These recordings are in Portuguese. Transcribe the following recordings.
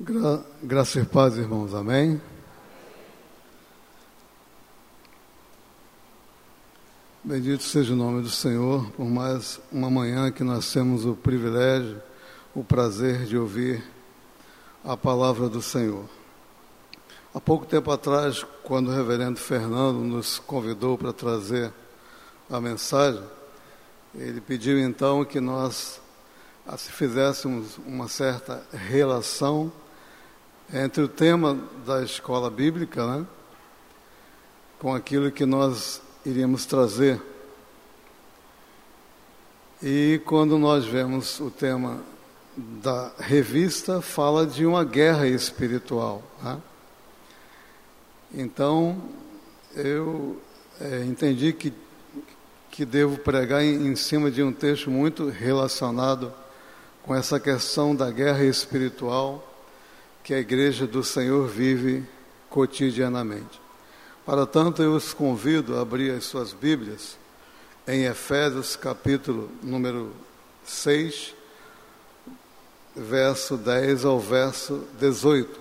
Gra e paz, irmãos, amém? Bendito seja o nome do Senhor, por mais uma manhã que nós temos o privilégio, o prazer de ouvir a palavra do Senhor. Há pouco tempo atrás, quando o reverendo Fernando nos convidou para trazer a mensagem, ele pediu então que nós se fizéssemos uma certa relação entre o tema da escola bíblica né, com aquilo que nós iríamos trazer. E quando nós vemos o tema da revista, fala de uma guerra espiritual. Né? Então, eu é, entendi que, que devo pregar em, em cima de um texto muito relacionado com essa questão da guerra espiritual que a Igreja do Senhor vive cotidianamente. Para tanto, eu os convido a abrir as suas Bíblias em Efésios, capítulo número 6, verso 10 ao verso 18.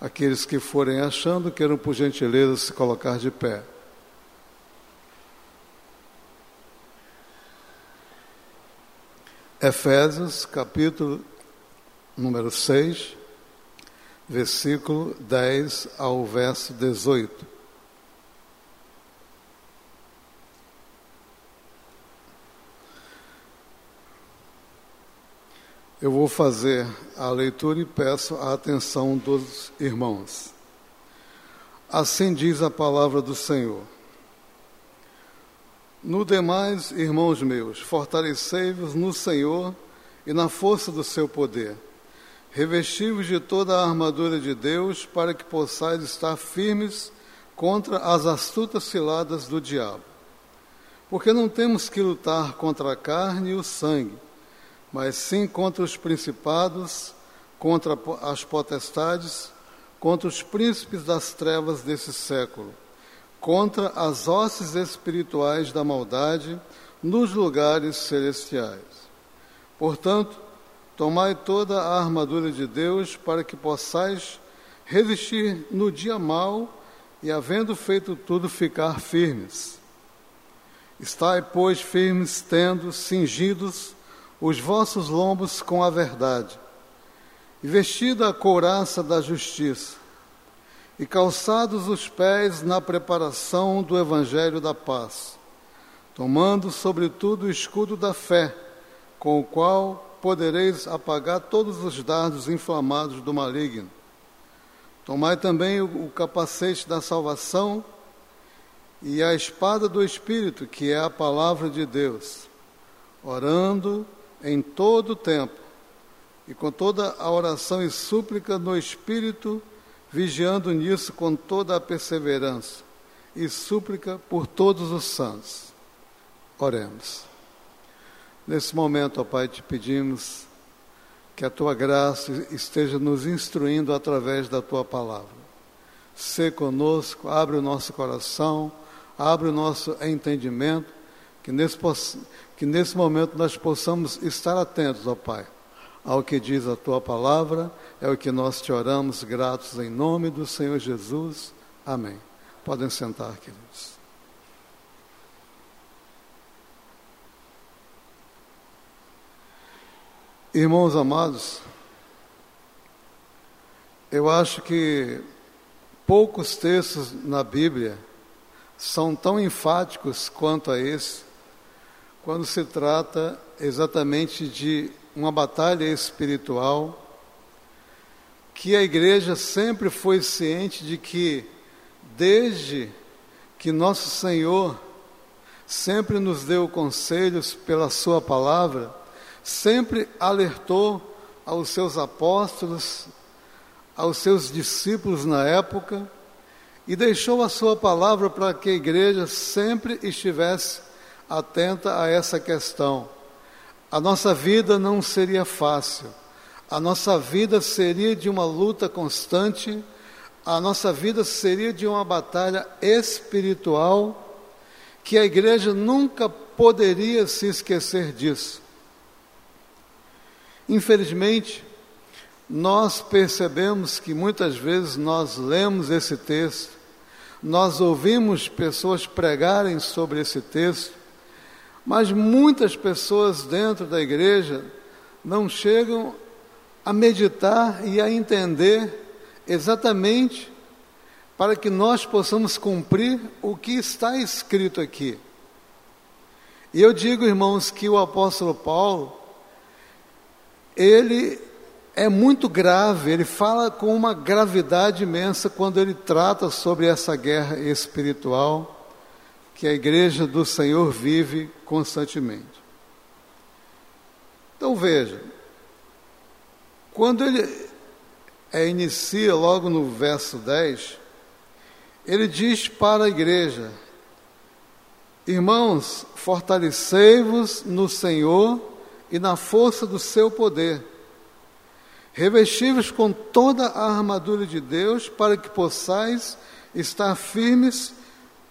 Aqueles que forem achando, queiram por gentileza se colocar de pé. Efésios, capítulo número 6, versículo 10 ao verso 18. Eu vou fazer a leitura e peço a atenção dos irmãos. Assim diz a palavra do Senhor. No demais, irmãos meus, fortalecei-vos no Senhor e na força do seu poder Revesti-vos de toda a armadura de Deus, para que possais estar firmes contra as astutas ciladas do diabo. Porque não temos que lutar contra a carne e o sangue, mas sim contra os principados, contra as potestades, contra os príncipes das trevas desse século, contra as hostes espirituais da maldade nos lugares celestiais. Portanto, Tomai toda a armadura de Deus para que possais resistir no dia mau e, havendo feito tudo, ficar firmes. Estai, pois, firmes, tendo cingidos os vossos lombos com a verdade, e vestida a couraça da justiça, e calçados os pés na preparação do evangelho da paz, tomando sobretudo o escudo da fé, com o qual podereis apagar todos os dardos inflamados do maligno. Tomai também o capacete da salvação e a espada do Espírito, que é a palavra de Deus, orando em todo o tempo e com toda a oração e súplica no Espírito, vigiando nisso com toda a perseverança e súplica por todos os santos. Oremos. Nesse momento, ó Pai, te pedimos que a tua graça esteja nos instruindo através da tua palavra. Sê conosco, abre o nosso coração, abre o nosso entendimento, que nesse, que nesse momento nós possamos estar atentos, ó Pai, ao que diz a tua palavra, é o que nós te oramos, gratos em nome do Senhor Jesus. Amém. Podem sentar, queridos. Irmãos amados, eu acho que poucos textos na Bíblia são tão enfáticos quanto a esse, quando se trata exatamente de uma batalha espiritual, que a igreja sempre foi ciente de que, desde que nosso Senhor sempre nos deu conselhos pela Sua palavra, sempre alertou aos seus apóstolos, aos seus discípulos na época, e deixou a sua palavra para que a igreja sempre estivesse atenta a essa questão. A nossa vida não seria fácil, a nossa vida seria de uma luta constante, a nossa vida seria de uma batalha espiritual, que a igreja nunca poderia se esquecer disso. Infelizmente, nós percebemos que muitas vezes nós lemos esse texto, nós ouvimos pessoas pregarem sobre esse texto, mas muitas pessoas dentro da igreja não chegam a meditar e a entender exatamente para que nós possamos cumprir o que está escrito aqui. E eu digo, irmãos, que o apóstolo Paulo, ele é muito grave, ele fala com uma gravidade imensa quando ele trata sobre essa guerra espiritual que a igreja do Senhor vive constantemente. Então veja, quando ele é, inicia logo no verso 10, ele diz para a igreja: Irmãos, fortalecei-vos no Senhor e na força do seu poder. Revesti-vos com toda a armadura de Deus para que possais estar firmes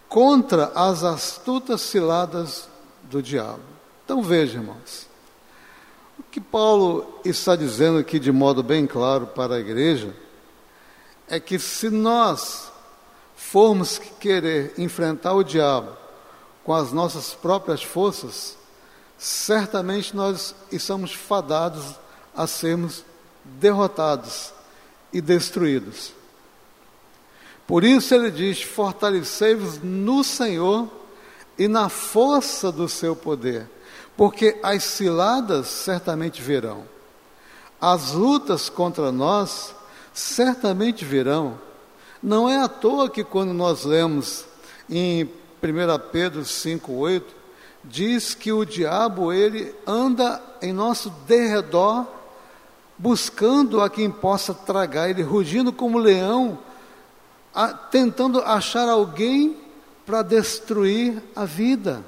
contra as astutas ciladas do diabo. Então veja, irmãos, o que Paulo está dizendo aqui de modo bem claro para a igreja é que se nós formos querer enfrentar o diabo com as nossas próprias forças, certamente nós estamos fadados a sermos derrotados e destruídos. Por isso ele diz: fortalecei-vos no Senhor e na força do seu poder, porque as ciladas certamente virão, as lutas contra nós certamente virão. Não é à toa que quando nós lemos em 1 Pedro 5,8, diz que o diabo ele anda em nosso derredor buscando a quem possa tragar, ele rugindo como leão, a, tentando achar alguém para destruir a vida.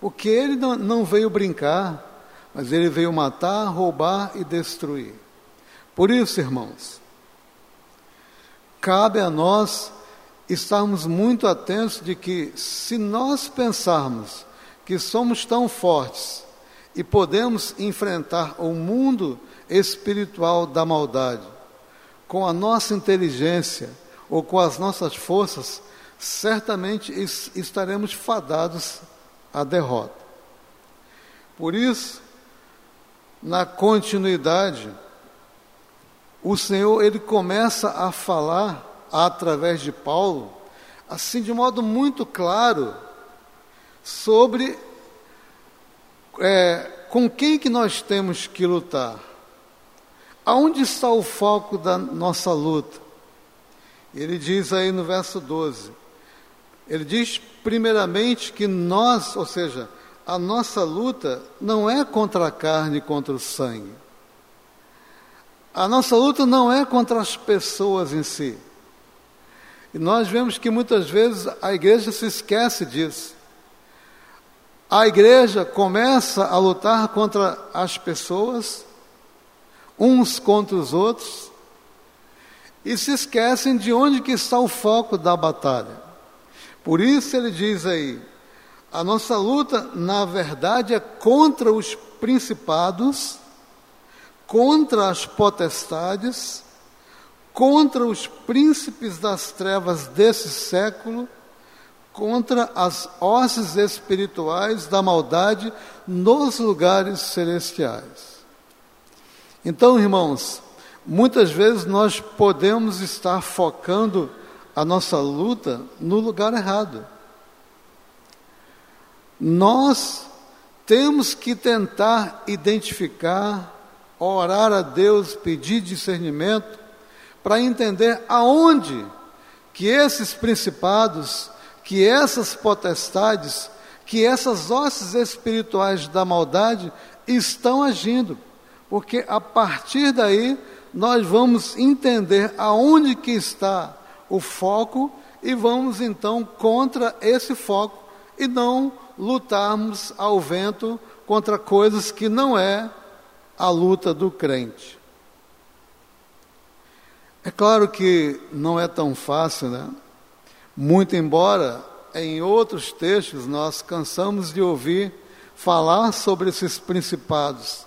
Porque ele não, não veio brincar, mas ele veio matar, roubar e destruir. Por isso, irmãos, cabe a nós estarmos muito atentos de que, se nós pensarmos que somos tão fortes e podemos enfrentar o mundo espiritual da maldade, com a nossa inteligência ou com as nossas forças, certamente estaremos fadados à derrota. Por isso, na continuidade, o Senhor ele começa a falar através de Paulo, assim de modo muito claro, sobre é, com quem que nós temos que lutar. Aonde está o foco da nossa luta? Ele diz aí no verso 12. Ele diz, primeiramente, que nós, ou seja, a nossa luta não é contra a carne e contra o sangue. A nossa luta não é contra as pessoas em si. E nós vemos que muitas vezes a igreja se esquece disso. A igreja começa a lutar contra as pessoas uns contra os outros e se esquecem de onde que está o foco da batalha. Por isso ele diz aí: a nossa luta, na verdade, é contra os principados, contra as potestades, contra os príncipes das trevas desse século, contra as hostes espirituais da maldade nos lugares celestiais. Então, irmãos, muitas vezes nós podemos estar focando a nossa luta no lugar errado. Nós temos que tentar identificar, orar a Deus, pedir discernimento, para entender aonde que esses principados, que essas potestades, que essas hostes espirituais da maldade estão agindo porque a partir daí nós vamos entender aonde que está o foco e vamos então contra esse foco e não lutarmos ao vento contra coisas que não é a luta do crente. É claro que não é tão fácil, né? Muito embora em outros textos nós cansamos de ouvir falar sobre esses principados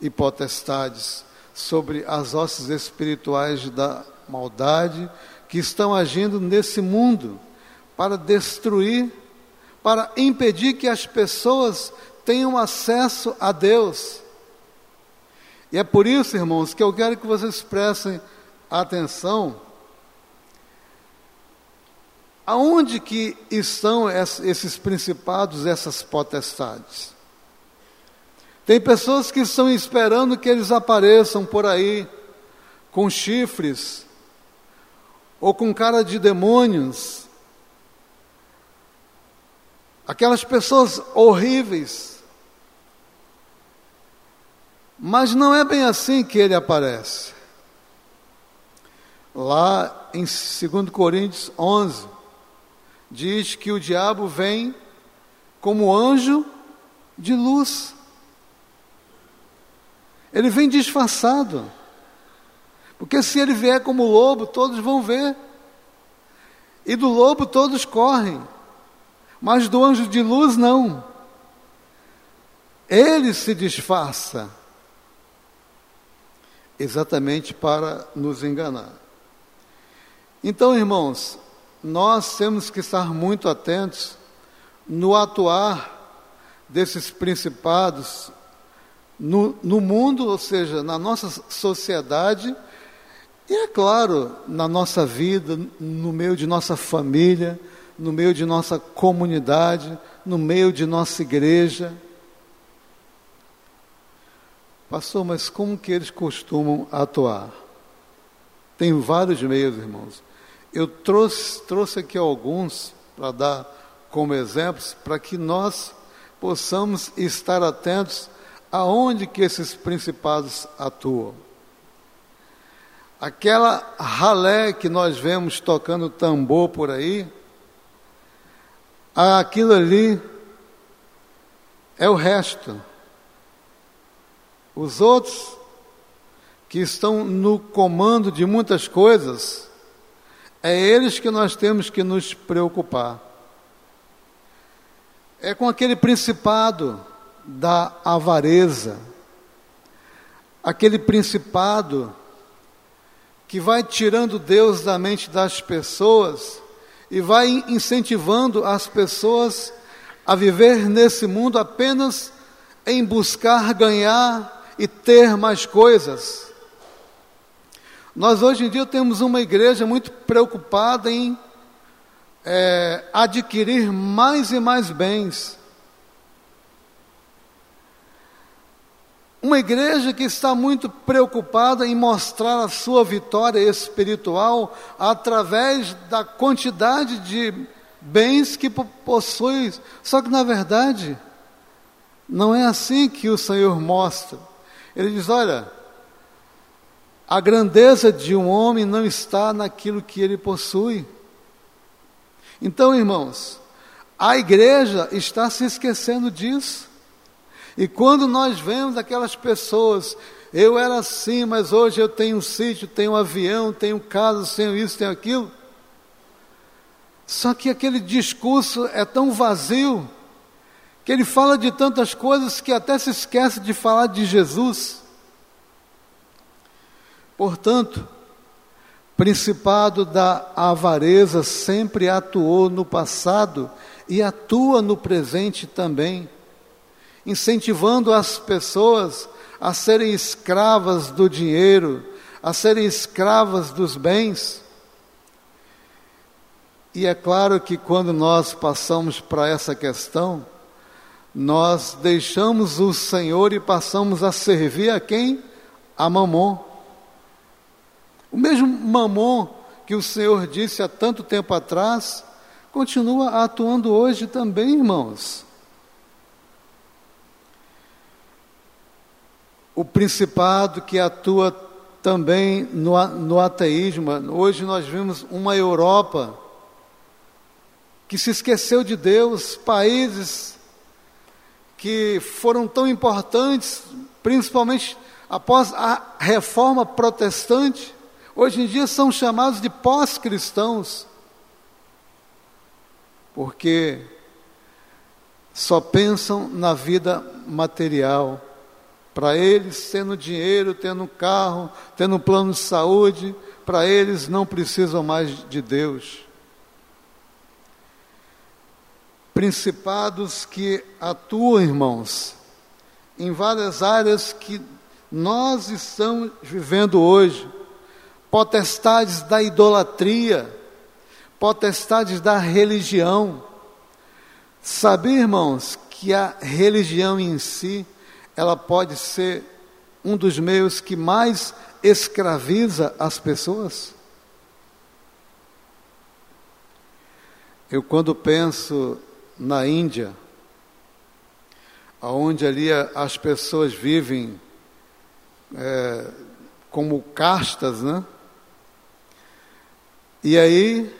e potestades, sobre as hostes espirituais da maldade que estão agindo nesse mundo para destruir, para impedir que as pessoas tenham acesso a Deus. E é por isso, irmãos, que eu quero que vocês prestem atenção aonde que estão esses principados, essas potestades. Tem pessoas que estão esperando que eles apareçam por aí com chifres ou com cara de demônios. Aquelas pessoas horríveis. Mas não é bem assim que ele aparece. Lá em 2 Coríntios 11, diz que o diabo vem como anjo de luz. Ele vem disfarçado. Porque se ele vier como lobo, todos vão ver. E do lobo todos correm. Mas do anjo de luz não. Ele se disfarça. Exatamente para nos enganar. Então, irmãos, nós temos que estar muito atentos no atuar desses principados no, no mundo, ou seja, na nossa sociedade, e é claro, na nossa vida, no meio de nossa família, no meio de nossa comunidade, no meio de nossa igreja. Pastor, mas como que eles costumam atuar? Tem vários meios, irmãos. Eu trouxe, trouxe aqui alguns para dar como exemplos, para que nós possamos estar atentos aonde que esses principados atuam. Aquela ralé que nós vemos tocando tambor por aí, aquilo ali é o resto. Os outros que estão no comando de muitas coisas, é eles que nós temos que nos preocupar. É com aquele principado da avareza, aquele principado que vai tirando Deus da mente das pessoas e vai incentivando as pessoas a viver nesse mundo apenas em buscar ganhar e ter mais coisas. Nós hoje em dia temos uma igreja muito preocupada em é, adquirir mais e mais bens. Uma igreja que está muito preocupada em mostrar a sua vitória espiritual através da quantidade de bens que possui. Só que, na verdade, não é assim que o Senhor mostra. Ele diz: olha, a grandeza de um homem não está naquilo que ele possui. Então, irmãos, a igreja está se esquecendo disso. E quando nós vemos aquelas pessoas, eu era assim, mas hoje eu tenho um sítio, tenho um avião, tenho casa, tenho isso, tenho aquilo. Só que aquele discurso é tão vazio, que ele fala de tantas coisas que até se esquece de falar de Jesus. Portanto, principado da avareza sempre atuou no passado e atua no presente também incentivando as pessoas a serem escravas do dinheiro, a serem escravas dos bens. E é claro que quando nós passamos para essa questão, nós deixamos o Senhor e passamos a servir a quem? A Mamon. O mesmo Mamon que o Senhor disse há tanto tempo atrás, continua atuando hoje também, irmãos. o principado que atua também no, no ateísmo. Hoje nós vimos uma Europa que se esqueceu de Deus, países que foram tão importantes, principalmente após a reforma protestante, hoje em dia são chamados de pós-cristãos, porque só pensam na vida material Para eles, tendo dinheiro, tendo carro, tendo plano de saúde, para eles não precisam mais de Deus. Principados que atuam, irmãos, em várias áreas que nós estamos vivendo hoje, potestades da idolatria, potestades da religião. Sabe, irmãos, que a religião em si, ela pode ser um dos meios que mais escraviza as pessoas? Eu quando penso na Índia, onde ali as pessoas vivem é, como castas, né? E aí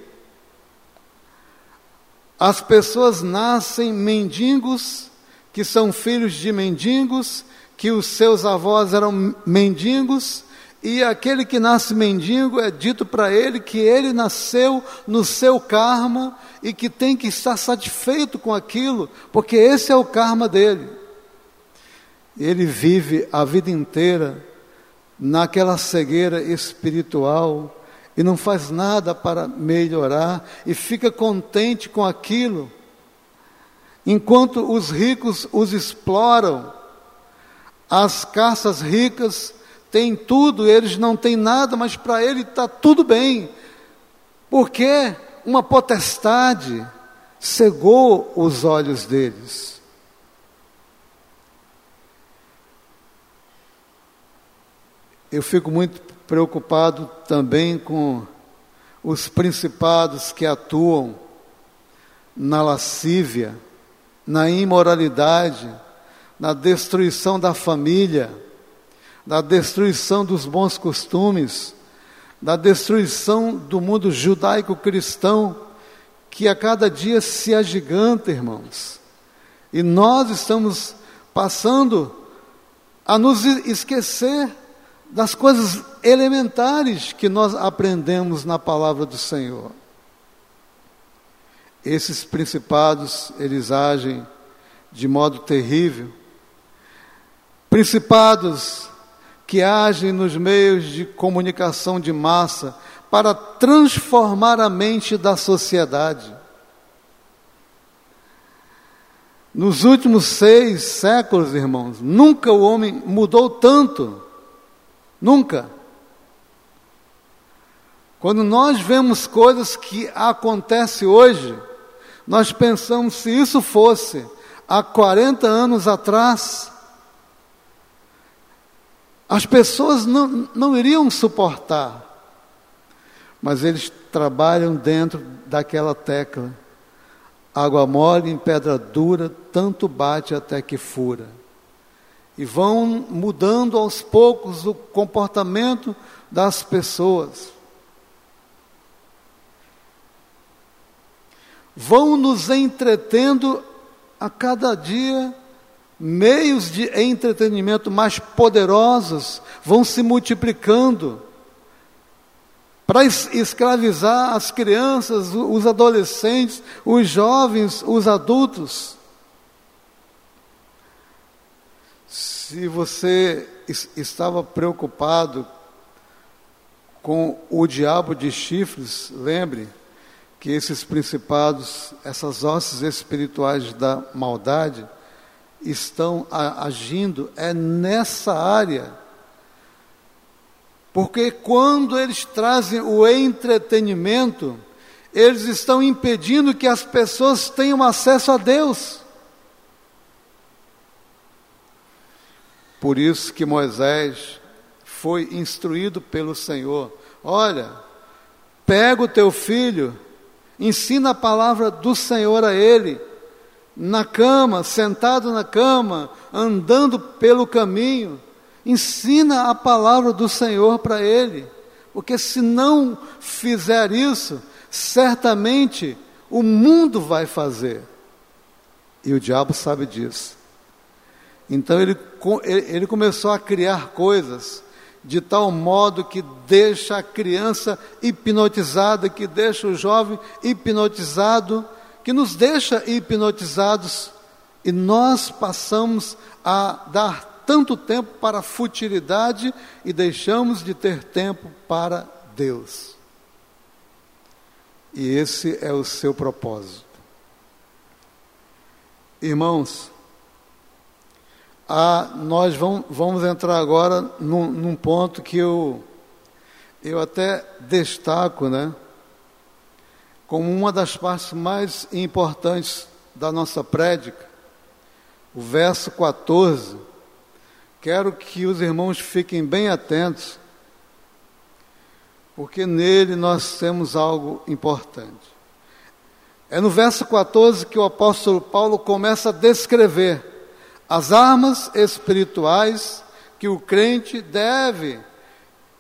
as pessoas nascem mendigos, que são filhos de mendigos, que os seus avós eram mendigos, e aquele que nasce mendigo é dito para ele que ele nasceu no seu karma e que tem que estar satisfeito com aquilo, porque esse é o karma dele. Ele vive a vida inteira naquela cegueira espiritual e não faz nada para melhorar e fica contente com aquilo, enquanto os ricos os exploram. As caças ricas têm tudo, eles não têm nada, mas para ele está tudo bem, porque uma potestade cegou os olhos deles. Eu fico muito preocupado também com os principados que atuam na lascívia, na imoralidade, na destruição da família, na destruição dos bons costumes, na destruição do mundo judaico-cristão, que a cada dia se agiganta, irmãos. E nós estamos passando a nos esquecer das coisas elementares que nós aprendemos na palavra do Senhor. Esses principados, eles agem de modo terrível. Principados que agem nos meios de comunicação de massa para transformar a mente da sociedade. Nos últimos seis séculos, irmãos, nunca o homem mudou tanto Nunca. Quando nós vemos coisas que acontecem hoje, nós pensamos se isso fosse há 40 anos atrás, as pessoas não, não iriam suportar. Mas eles trabalham dentro daquela tecla. Água mole em pedra dura, tanto bate até que fura e vão mudando aos poucos o comportamento das pessoas. Vão nos entretendo a cada dia, meios de entretenimento mais poderosos vão se multiplicando para escravizar as crianças, os adolescentes, os jovens, os adultos. Se você estava preocupado com o diabo de chifres, lembre que esses principados, essas hostes espirituais da maldade, estão agindo é nessa área. Porque quando eles trazem o entretenimento, eles estão impedindo que as pessoas tenham acesso a Deus. Por isso que Moisés foi instruído pelo Senhor: olha, pega o teu filho, ensina a palavra do Senhor a ele, na cama, sentado na cama, andando pelo caminho, ensina a palavra do Senhor para ele, porque se não fizer isso, certamente o mundo vai fazer. E o diabo sabe disso. Então ele, ele começou a criar coisas de tal modo que deixa a criança hipnotizada, que deixa o jovem hipnotizado, que nos deixa hipnotizados e nós passamos a dar tanto tempo para a futilidade e deixamos de ter tempo para Deus. E esse é o seu propósito. Irmãos, a, nós vamos, vamos entrar agora num, num ponto que eu, eu até destaco, né? Como uma das partes mais importantes da nossa prédica, o verso 14. Quero que os irmãos fiquem bem atentos, porque nele nós temos algo importante. É no verso 14 que o apóstolo Paulo começa a descrever as armas espirituais que o crente deve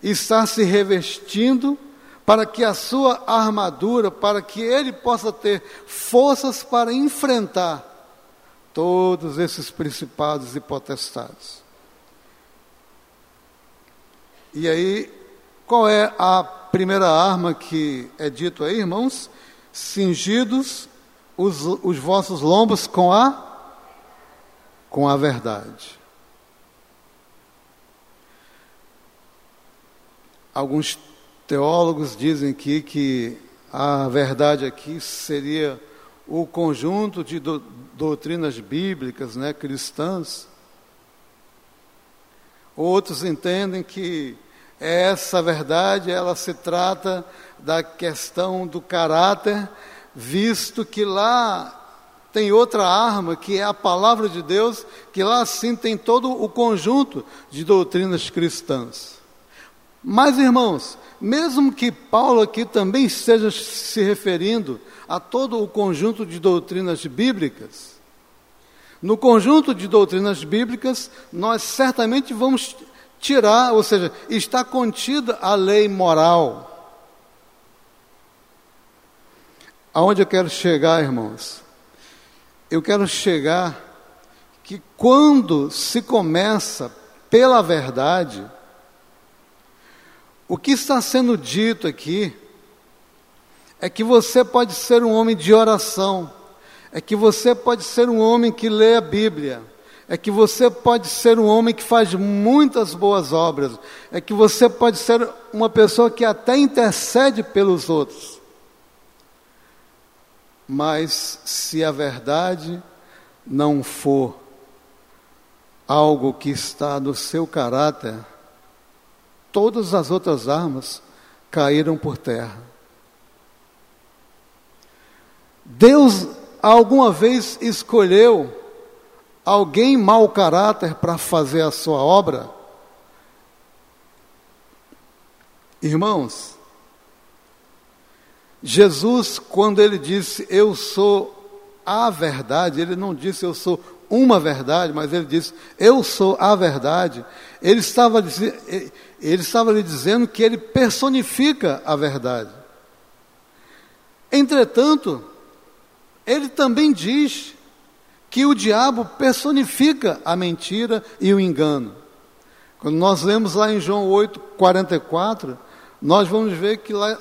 estar se revestindo para que a sua armadura, para que ele possa ter forças para enfrentar todos esses principados e potestades. E aí, qual é a primeira arma que é dito aí, irmãos? Cingidos os, os vossos lombos com a com a verdade. Alguns teólogos dizem aqui que a verdade aqui seria o conjunto de do, doutrinas bíblicas, né, cristãs. Outros entendem que essa verdade ela se trata da questão do caráter, visto que lá tem outra arma, que é a palavra de Deus, que lá sim tem todo o conjunto de doutrinas cristãs. Mas, irmãos, mesmo que Paulo aqui também esteja se referindo a todo o conjunto de doutrinas bíblicas, no conjunto de doutrinas bíblicas, nós certamente vamos tirar, ou seja, está contida a lei moral. Aonde eu quero chegar, irmãos? Eu quero chegar que quando se começa pela verdade, o que está sendo dito aqui é que você pode ser um homem de oração, é que você pode ser um homem que lê a Bíblia, é que você pode ser um homem que faz muitas boas obras, é que você pode ser uma pessoa que até intercede pelos outros. Mas se a verdade não for algo que está no seu caráter, todas as outras armas caíram por terra. Deus alguma vez escolheu alguém mau caráter para fazer a sua obra? Irmãos, Jesus, quando ele disse eu sou a verdade, ele não disse eu sou uma verdade, mas ele disse eu sou a verdade. Ele estava, ele estava lhe dizendo que ele personifica a verdade. Entretanto, ele também diz que o diabo personifica a mentira e o engano. Quando nós lemos lá em João 8, 44, nós vamos ver que lá,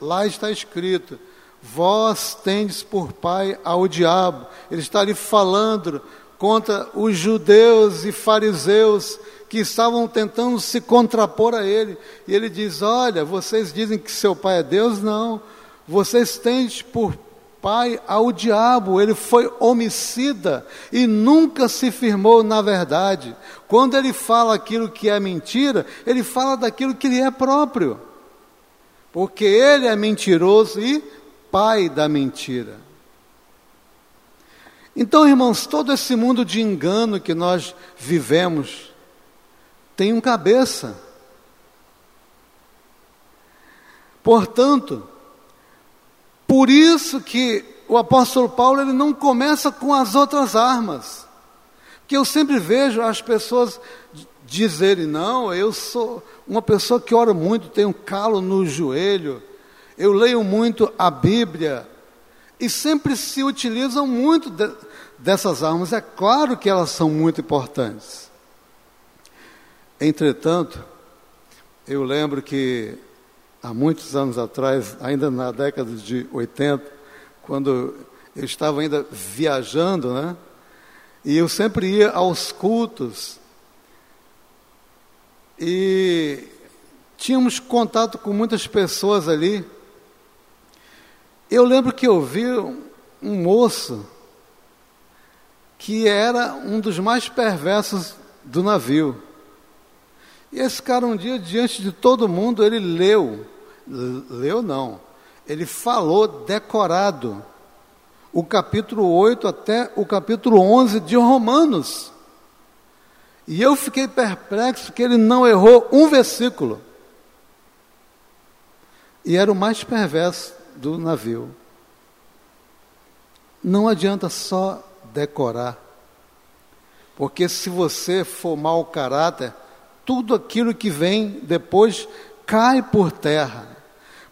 lá está escrito: Vós tendes por pai ao diabo. Ele está ali falando contra os judeus e fariseus que estavam tentando se contrapor a ele. E ele diz: Olha, vocês dizem que seu pai é Deus? Não. Vocês têm por pai ao diabo. Ele foi homicida e nunca se firmou na verdade. Quando ele fala aquilo que é mentira, ele fala daquilo que lhe é próprio porque ele é mentiroso e pai da mentira. Então, irmãos, todo esse mundo de engano que nós vivemos tem um cabeça. Portanto, por isso que o apóstolo Paulo ele não começa com as outras armas. Que eu sempre vejo as pessoas dizerem, não, eu sou uma pessoa que ora muito, tenho um calo no joelho, eu leio muito a Bíblia, e sempre se utilizam muito de, dessas armas. É claro que elas são muito importantes. Entretanto, eu lembro que há muitos anos atrás, ainda na década de 80, quando eu estava ainda viajando, né? E eu sempre ia aos cultos e tínhamos contato com muitas pessoas ali. Eu lembro que eu vi um moço que era um dos mais perversos do navio. E esse cara, um dia, diante de todo mundo, ele leu, leu não, ele falou decorado o capítulo 8 até o capítulo 11 de Romanos. E eu fiquei perplexo que ele não errou um versículo. E era o mais perverso do navio. Não adianta só decorar. Porque se você for mau caráter, tudo aquilo que vem depois cai por terra.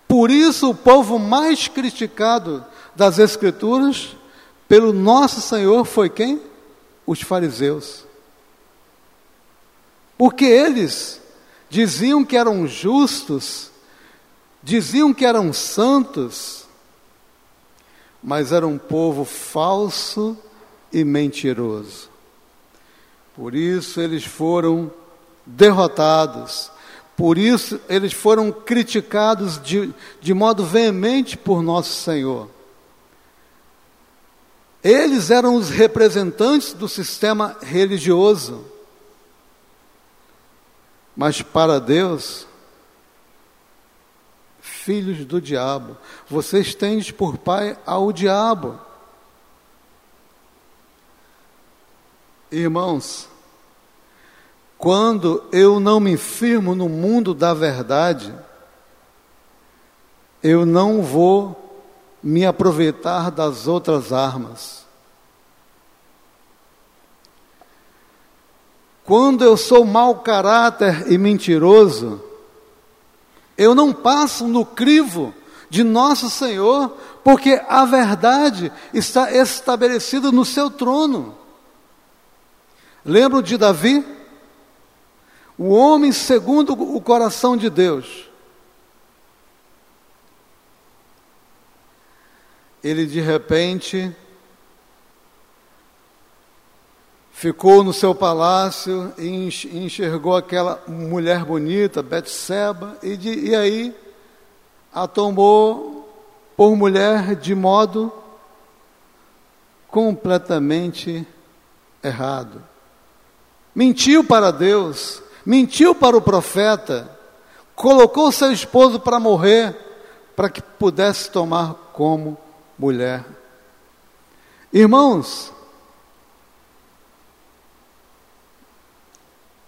Por isso, o povo mais criticado das Escrituras pelo nosso Senhor foi quem? Os fariseus. Porque eles diziam que eram justos, diziam que eram santos, mas era um povo falso e mentiroso. Por isso eles foram derrotados, por isso eles foram criticados de, de modo veemente por nosso Senhor. Eles eram os representantes do sistema religioso. Mas para Deus, filhos do diabo, vocês têm por pai ao diabo. Irmãos, quando eu não me firmo no mundo da verdade, eu não vou me aproveitar das outras armas. Quando eu sou mau caráter e mentiroso, eu não passo no crivo de nosso Senhor, porque a verdade está estabelecida no seu trono. Lembro de Davi? O homem segundo o coração de Deus. Ele de repente ficou no seu palácio e enxergou aquela mulher bonita, Betseba, e, e aí a tomou por mulher de modo completamente errado mentiu para Deus, mentiu para o profeta, colocou seu esposo para morrer, para que pudesse tomar como mulher. Irmãos,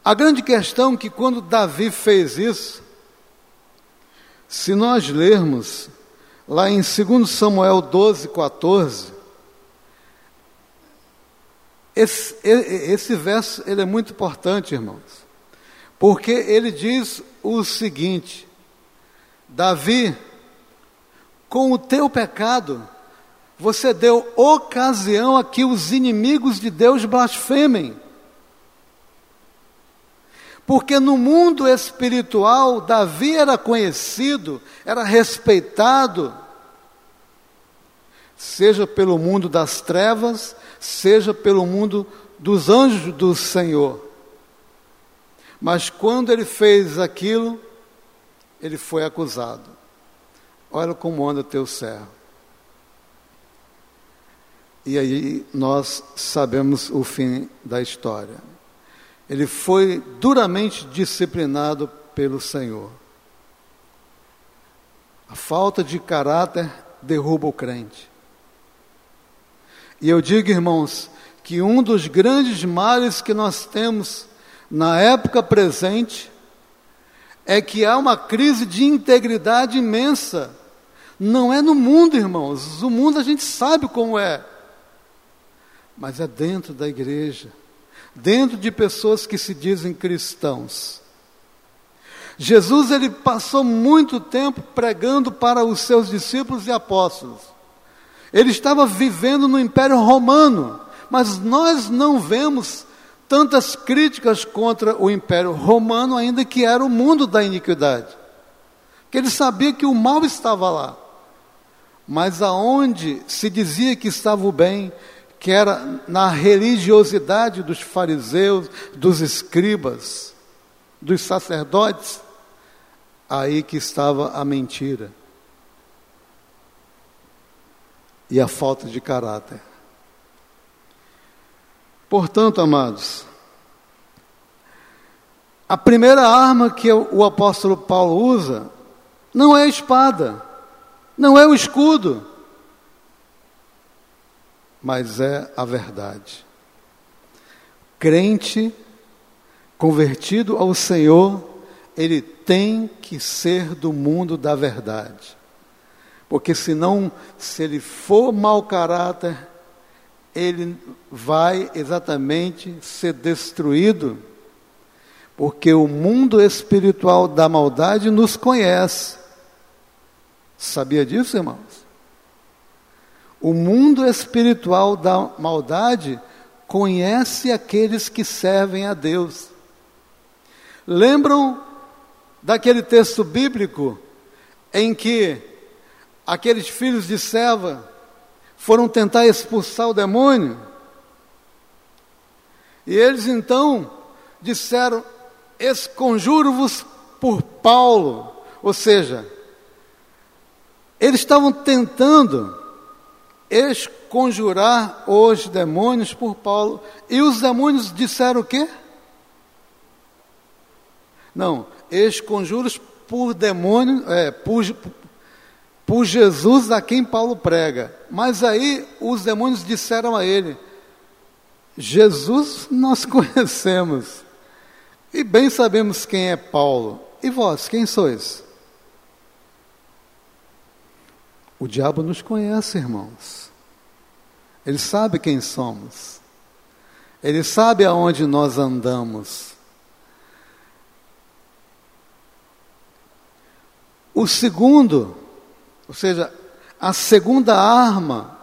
a grande questão é que quando Davi fez isso, se nós lermos lá em 2 Samuel 12, 14, esse, esse verso ele é muito importante, irmãos, porque ele diz o seguinte: Davi, com o teu pecado, você deu ocasião a que os inimigos de Deus blasfemem. Porque no mundo espiritual, Davi era conhecido, era respeitado, seja pelo mundo das trevas, seja pelo mundo dos anjos do Senhor. Mas quando ele fez aquilo, ele foi acusado. Olha como anda teu servo. E aí nós sabemos o fim da história. Ele foi duramente disciplinado pelo Senhor. A falta de caráter derruba o crente. E eu digo, irmãos, que um dos grandes males que nós temos na época presente é que há uma crise de integridade imensa. Não é no mundo, irmãos. O mundo a gente sabe como é. Mas é dentro da igreja, dentro de pessoas que se dizem cristãos. Jesus ele passou muito tempo pregando para os seus discípulos e apóstolos. Ele estava vivendo no Império Romano, mas nós não vemos tantas críticas contra o Império Romano, ainda que era o mundo da iniquidade. Que ele sabia que o mal estava lá. Mas aonde se dizia que estava o bem, que era na religiosidade dos fariseus, dos escribas, dos sacerdotes, aí que estava a mentira e a falta de caráter. Portanto, amados, a primeira arma que o apóstolo Paulo usa não é a espada, não é o escudo, mas é a verdade. Crente convertido ao Senhor, ele tem que ser do mundo da verdade. Porque senão, se ele for mau caráter, ele vai exatamente ser destruído. Porque o mundo espiritual da maldade nos conhece. Sabia disso, irmãos? O mundo espiritual da maldade conhece aqueles que servem a Deus. Lembram daquele texto bíblico em que aqueles filhos de Seva foram tentar expulsar o demônio? E eles então disseram: Esconjuro-vos por Paulo. Ou seja, eles estavam tentando esconjurar os demônios por Paulo. E os demônios disseram o quê? Não, esconjuros por demônio, é, por, por Jesus a quem Paulo prega. Mas aí os demônios disseram a ele: Jesus nós conhecemos, e bem sabemos quem é Paulo. E vós, quem sois? O diabo nos conhece, irmãos. Ele sabe quem somos. Ele sabe aonde nós andamos. O segundo, ou seja, a segunda arma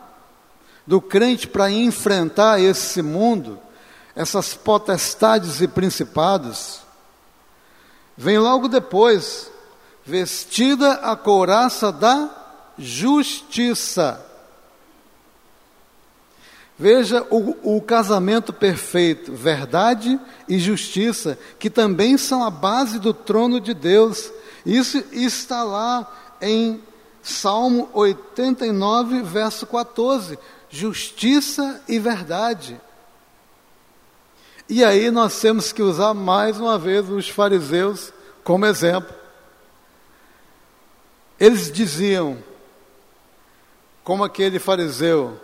do crente para enfrentar esse mundo, essas potestades e principados, vem logo depois, vestida a couraça da justiça. Veja o, o, casamento perfeito, verdade e justiça, que também são a base do trono de Deus. Isso está lá em Salmo 89, verso 14: justiça e verdade. E aí nós temos que usar mais uma vez os fariseus como exemplo. Eles diziam: como aquele fariseu,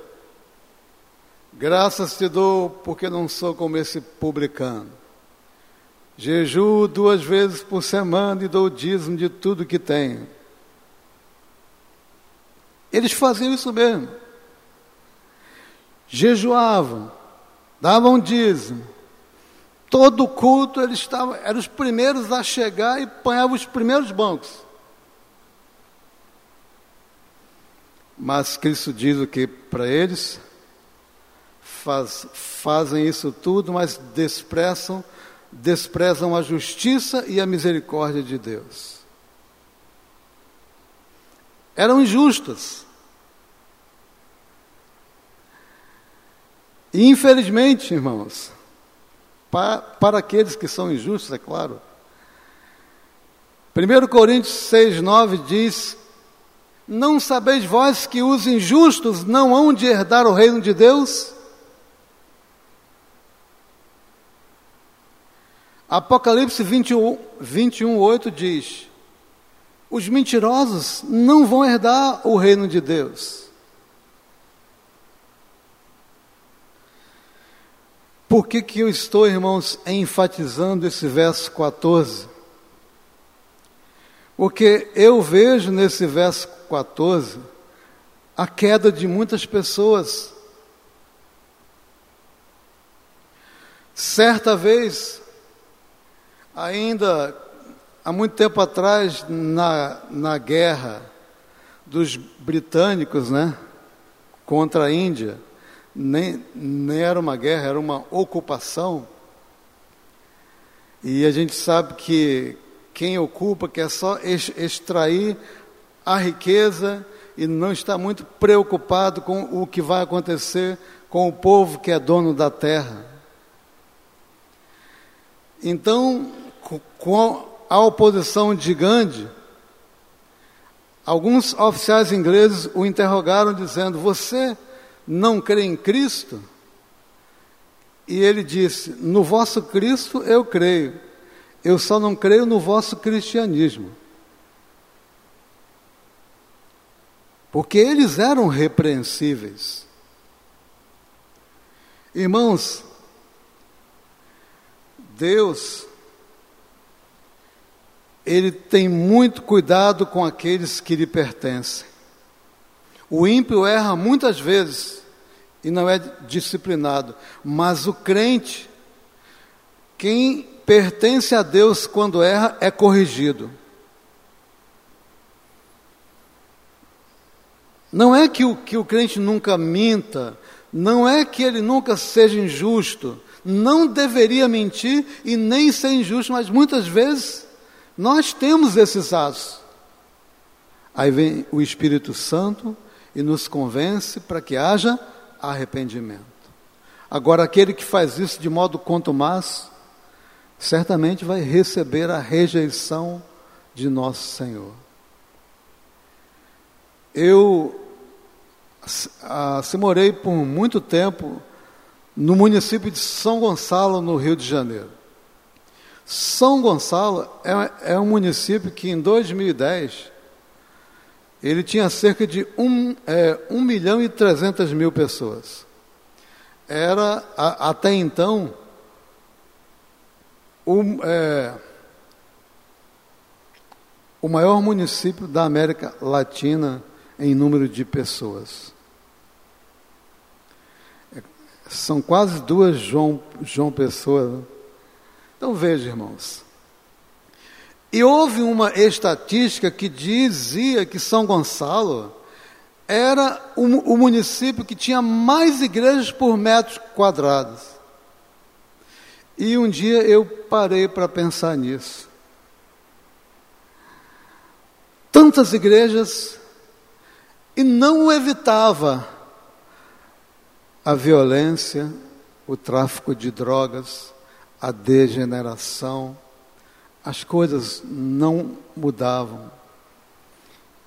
graças te dou porque não sou como esse publicano. Jejuo duas vezes por semana e dou dízimo de tudo que tenho. Eles faziam isso mesmo. Jejuavam, davam dízimo. Todo culto eles estavam, eram os primeiros a chegar e apanhavam os primeiros bancos. Mas Cristo diz o que para eles? Faz, fazem isso tudo, mas desprezam, desprezam a justiça e a misericórdia de Deus. Eram injustas. E infelizmente, irmãos, para, para aqueles que são injustos, é claro, 1 Coríntios 6, 9 diz não sabeis vós que os injustos não hão de herdar o reino de Deus? Apocalipse 21, 21 8 diz: Os mentirosos não vão herdar o reino de Deus. Por que, que eu estou, irmãos, enfatizando esse verso 14? Porque eu vejo nesse verso 14 a queda de muitas pessoas. Certa vez, ainda há muito tempo atrás, na, na guerra dos britânicos, né, contra a Índia, nem, nem era uma guerra, era uma ocupação. E a gente sabe que quem ocupa quer só extrair a riqueza e não está muito preocupado com o que vai acontecer com o povo que é dono da terra. Então, com a oposição de Gandhi, alguns oficiais ingleses o interrogaram dizendo: Você não crê em Cristo? E ele disse: No vosso Cristo eu creio, eu só não creio no vosso cristianismo. Porque eles eram repreensíveis. Irmãos, Deus, Ele tem muito cuidado com aqueles que lhe pertencem. O ímpio erra muitas vezes e não é disciplinado, mas o crente, quem pertence a Deus quando erra, é corrigido. Não é que o, que o crente nunca minta, não é que ele nunca seja injusto, não deveria mentir e nem ser injusto, mas muitas vezes nós temos esses atos. Aí vem o Espírito Santo e nos convence para que haja arrependimento. Agora, aquele que faz isso de modo contumaz, certamente vai receber a rejeição de nosso Senhor. Eu se morei por muito tempo no município de São Gonçalo, no Rio de Janeiro. São Gonçalo é, é um município que em 2010 ele tinha cerca de 1, é, 1 milhão e 300 mil pessoas. Era, a, até então, o, é, o maior município da América Latina em número de pessoas. São quase duas João, João Pessoa. Né? Então veja, irmãos. E houve uma estatística que dizia que São Gonçalo era o, o município que tinha mais igrejas por metros quadrados. E um dia eu parei para pensar nisso. Tantas igrejas e não evitava a violência, o tráfico de drogas, a degeneração, as coisas não mudavam.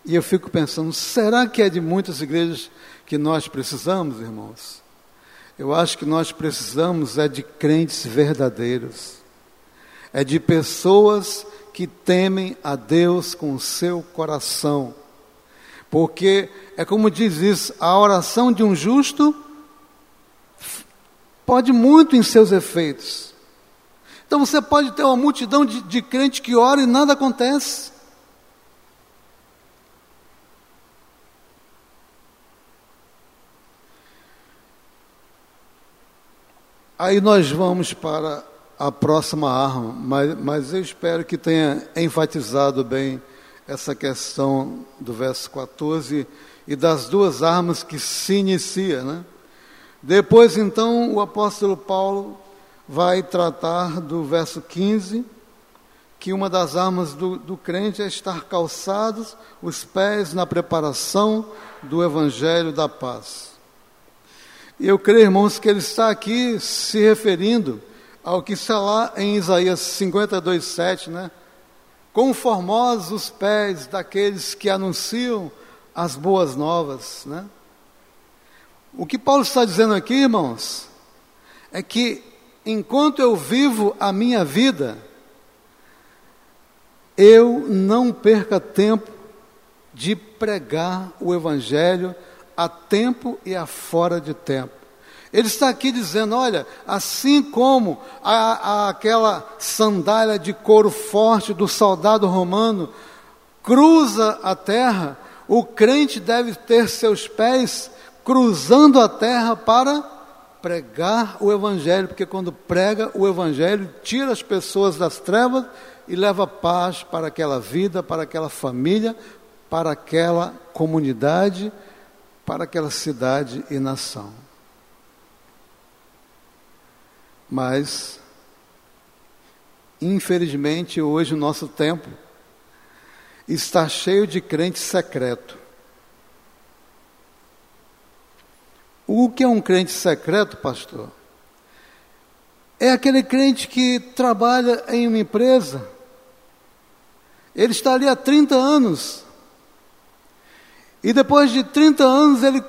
E eu fico pensando, será que é de muitas igrejas que nós precisamos, irmãos? Eu acho que nós precisamos é de crentes verdadeiros, é de pessoas que temem a Deus com o seu coração, porque é como diz isso, a oração de um justo pode muito em seus efeitos. Então você pode ter uma multidão de, de crente que ora e nada acontece. Aí nós vamos para a próxima arma, mas, mas eu espero que tenha enfatizado bem essa questão do verso 14 e das duas armas que se inicia, né? Depois, então, o apóstolo Paulo vai tratar do verso 15, que uma das armas do, do crente é estar calçados os pés na preparação do evangelho da paz. Eu creio, irmãos, que ele está aqui se referindo ao que está lá em Isaías 52, 7, né? Conformosos os pés daqueles que anunciam as boas novas, né? O que Paulo está dizendo aqui, irmãos, é que enquanto eu vivo a minha vida, eu não perca tempo de pregar o Evangelho a tempo e a fora de tempo. Ele está aqui dizendo: olha, assim como a, a, aquela sandália de couro forte do soldado romano cruza a terra, o crente deve ter seus pés cruzando a terra para pregar o Evangelho, porque quando prega o Evangelho, tira as pessoas das trevas e leva paz para aquela vida, para aquela família, para aquela comunidade, para aquela cidade e nação. Mas, infelizmente, hoje o nosso tempo está cheio de crente secreto O que é um crente secreto, pastor? é aquele crente que trabalha em uma empresa, ele está ali há 30 anos, e depois de 30 anos ele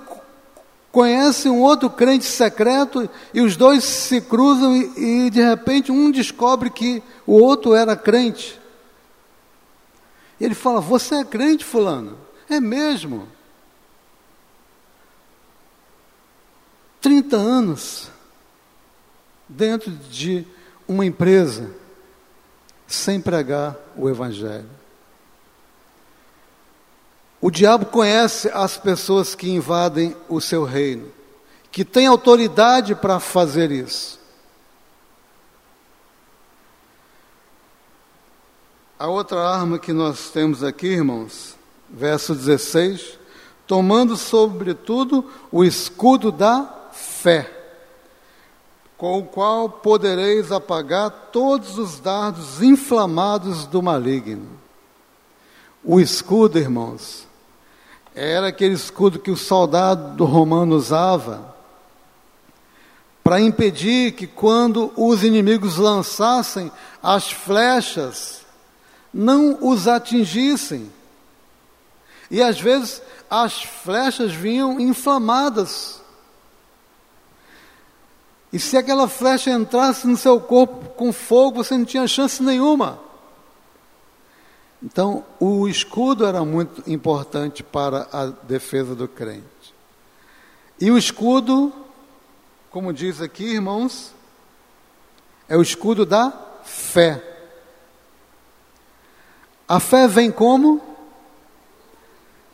conhece um outro crente secreto e os dois se cruzam e, e, de repente um descobre que o outro era crente. Ele fala: Você é crente, Fulano? É mesmo. 30 anos dentro de uma empresa sem pregar o Evangelho. O diabo conhece as pessoas que invadem o seu reino, que tem autoridade para fazer isso. A outra arma que nós temos aqui, irmãos, verso 16: tomando sobretudo o escudo da fé, com o qual podereis apagar todos os dardos inflamados do maligno. O escudo, irmãos, era aquele escudo que o soldado romano usava para impedir que, quando os inimigos lançassem as flechas, não os atingissem. E às vezes as flechas vinham inflamadas. E se aquela flecha entrasse no seu corpo com fogo, você não tinha chance nenhuma. Então, o escudo era muito importante para a defesa do crente. E o escudo, como diz aqui, irmãos, é o escudo da fé. A fé vem como?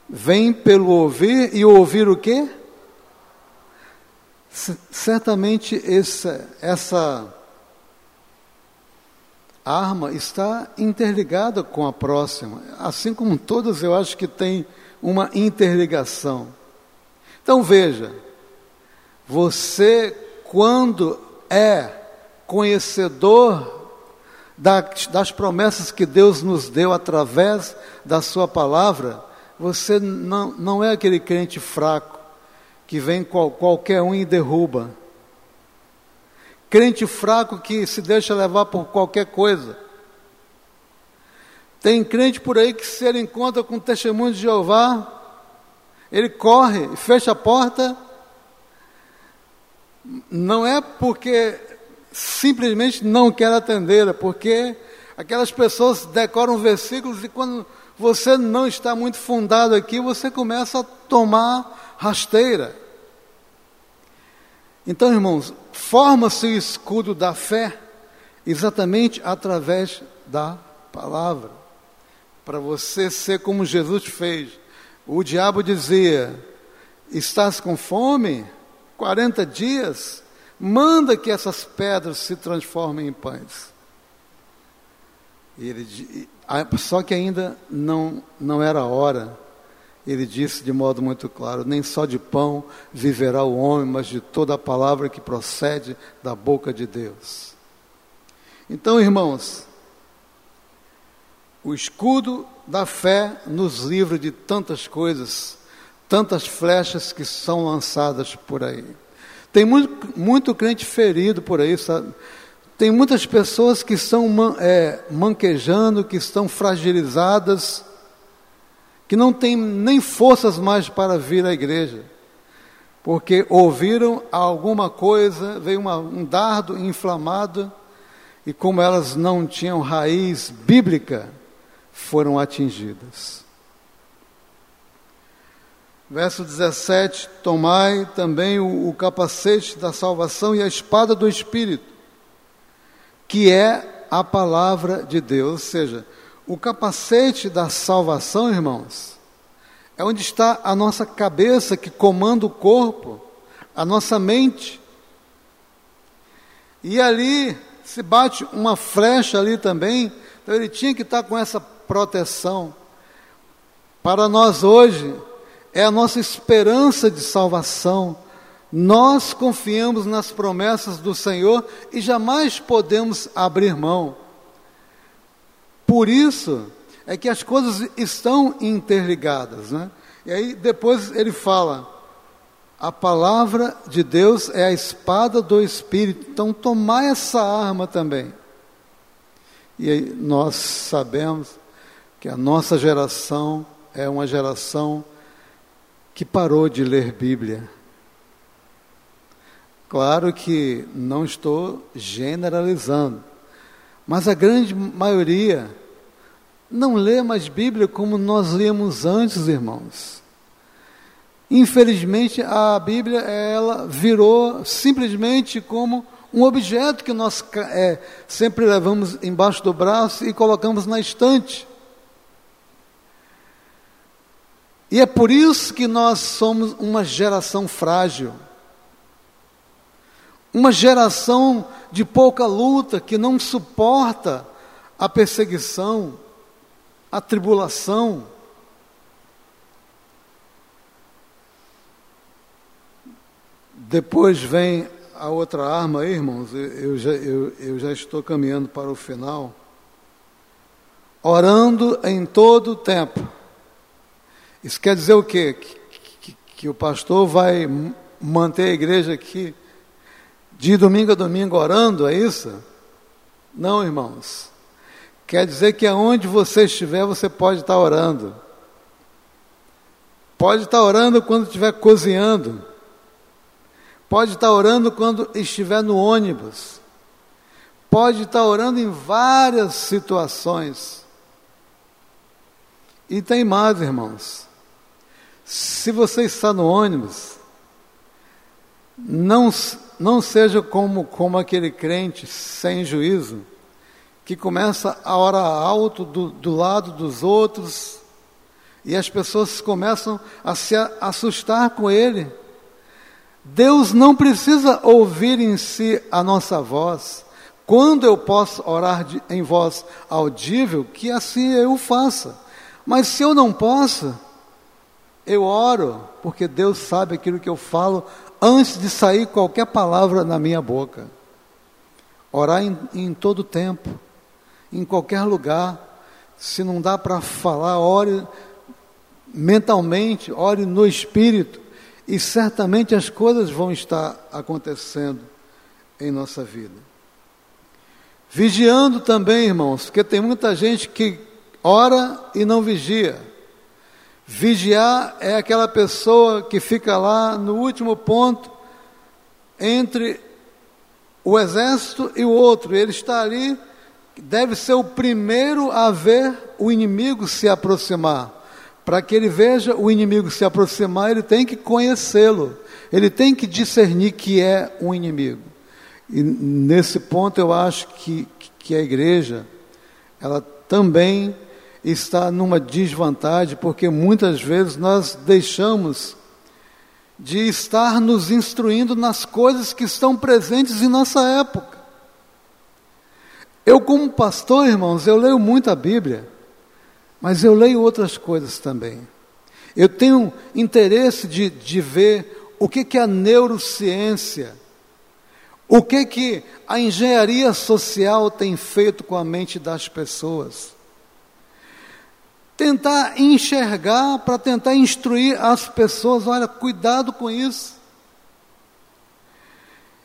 Vem pelo ouvir e ouvir o quê? Certamente essa, essa arma está interligada com a próxima. Assim como todas, eu acho que tem uma interligação. Então veja, você, quando é conhecedor das promessas que Deus nos deu através da Sua palavra, você não, não é aquele crente fraco que vem qual, qualquer um e derruba. Crente fraco que se deixa levar por qualquer coisa. Tem crente por aí que se ele encontra com o testemunho de Jeová, ele corre, fecha a porta. Não é porque simplesmente não quer atendê-la, porque aquelas pessoas decoram versículos e quando você não está muito fundado aqui, você começa a tomar rasteira. Então, irmãos, forma-se o escudo da fé exatamente através da palavra. Para você ser como Jesus fez. O diabo dizia: Estás com fome? 40 dias? Manda que essas pedras se transformem em pães. Ele, só que ainda não, não era hora. Ele disse de modo muito claro: Nem só de pão viverá o homem, mas de toda a palavra que procede da boca de Deus. Então, irmãos, o escudo da fé nos livra de tantas coisas, tantas flechas que são lançadas por aí. Tem muito, muito crente ferido por aí, sabe? Tem muitas pessoas que estão é, manquejando, que estão fragilizadas, que não têm nem forças mais para vir à igreja, porque ouviram alguma coisa, veio uma, um dardo inflamado, e como elas não tinham raiz bíblica, foram atingidas. Verso 17: Tomai também o, o capacete da salvação e a espada do Espírito, que é a palavra de Deus. Ou seja, o capacete da salvação, irmãos, é onde está a nossa cabeça que comanda o corpo, a nossa mente. E ali se bate uma flecha ali também, então ele tinha que estar com essa proteção. Para nós hoje, é a nossa esperança de salvação. Nós confiamos nas promessas do Senhor e jamais podemos abrir mão. Por isso é que as coisas estão interligadas, né? E aí depois ele fala: A palavra de Deus é a espada do Espírito, então tomar essa arma também. E aí nós sabemos que a nossa geração é uma geração que parou de ler Bíblia. Claro que não estou generalizando, mas a grande maioria não lê mais Bíblia como nós líamos antes, irmãos. Infelizmente, a Bíblia ela virou simplesmente como um objeto que nós é, sempre levamos embaixo do braço e colocamos na estante. E é por isso que nós somos uma geração frágil. Uma geração de pouca luta que não suporta a perseguição, a tribulação. Depois vem a outra arma, aí, irmãos, eu já, eu, eu já estou caminhando para o final. Orando em todo o tempo. Isso quer dizer o quê? Que, que, que o pastor vai manter a igreja aqui de domingo a domingo orando, é isso? Não, irmãos. Quer dizer que aonde você estiver, você pode estar orando. Pode estar orando quando estiver cozinhando. Pode estar orando quando estiver no ônibus. Pode estar orando em várias situações. E tem mais, irmãos. Se você está no ônibus, não, não seja como, como aquele crente sem juízo, que começa a orar alto do, do lado dos outros, e as pessoas começam a se assustar com ele. Deus não precisa ouvir em si a nossa voz. Quando eu posso orar de, em voz audível, que assim eu faça. Mas se eu não posso, eu oro, porque Deus sabe aquilo que eu falo antes de sair qualquer palavra na minha boca. Orar em, em todo tempo, em qualquer lugar. Se não dá para falar, ore mentalmente, ore no espírito, e certamente as coisas vão estar acontecendo em nossa vida. Vigiando também, irmãos, porque tem muita gente que ora e não vigia. Vigiar é aquela pessoa que fica lá no último ponto entre o exército e o outro. Ele está ali, deve ser o primeiro a ver o inimigo se aproximar. Para que ele veja o inimigo se aproximar, ele tem que conhecê-lo, ele tem que discernir que é um inimigo. E nesse ponto eu acho que, que a igreja, ela também está numa desvantagem, porque muitas vezes nós deixamos de estar nos instruindo nas coisas que estão presentes em nossa época. Eu, como pastor, irmãos, eu leio muito a Bíblia, mas eu leio outras coisas também. Eu tenho interesse de, de ver o que, que a neurociência, o que, que a engenharia social tem feito com a mente das pessoas tentar enxergar, para tentar instruir as pessoas, olha, cuidado com isso.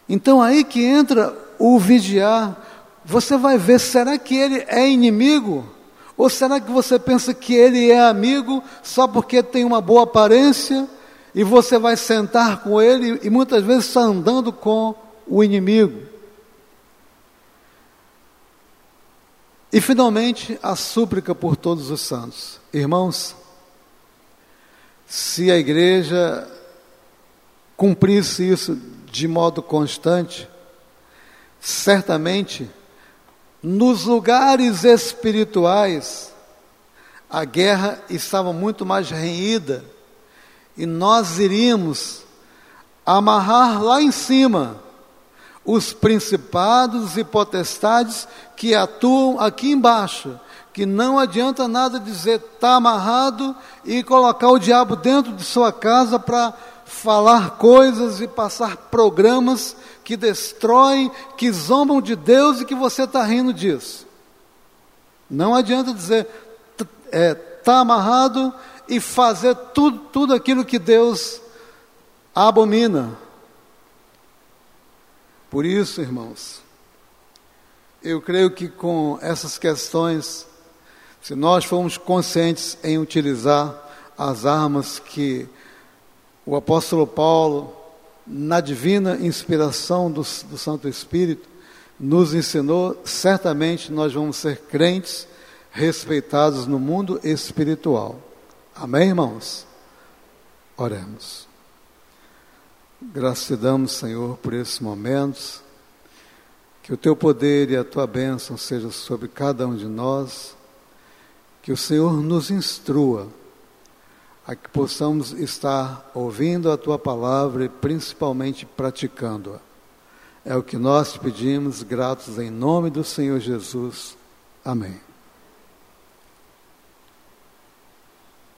Então aí que entra o vigiar. Você vai ver, será que ele é inimigo? Ou será que você pensa que ele é amigo só porque tem uma boa aparência e você vai sentar com ele e muitas vezes está andando com o inimigo? E finalmente, a súplica por todos os santos. Irmãos, se a igreja cumprisse isso de modo constante, certamente, nos lugares espirituais, a guerra estava muito mais renhida e nós iríamos amarrar lá em cima os principados e potestades que atuam aqui embaixo, que não adianta nada dizer está amarrado e colocar o diabo dentro de sua casa para falar coisas e passar programas que destroem, que zombam de Deus e que você está rindo disso. Não adianta dizer está é, tá amarrado e fazer tudo, tudo aquilo que Deus abomina. Por isso, irmãos, eu creio que com essas questões, se nós formos conscientes em utilizar as armas que o apóstolo Paulo, na divina inspiração do, do Santo Espírito, nos ensinou, certamente nós vamos ser crentes respeitados no mundo espiritual. Amém, irmãos? Oremos. Graças te damos, Senhor, por esses momentos. Que o teu poder e a tua bênção sejam sobre cada um de nós. Que o Senhor nos instrua a que possamos estar ouvindo a tua palavra e principalmente praticando-a. É o que nós pedimos, gratos em nome do Senhor Jesus. Amém.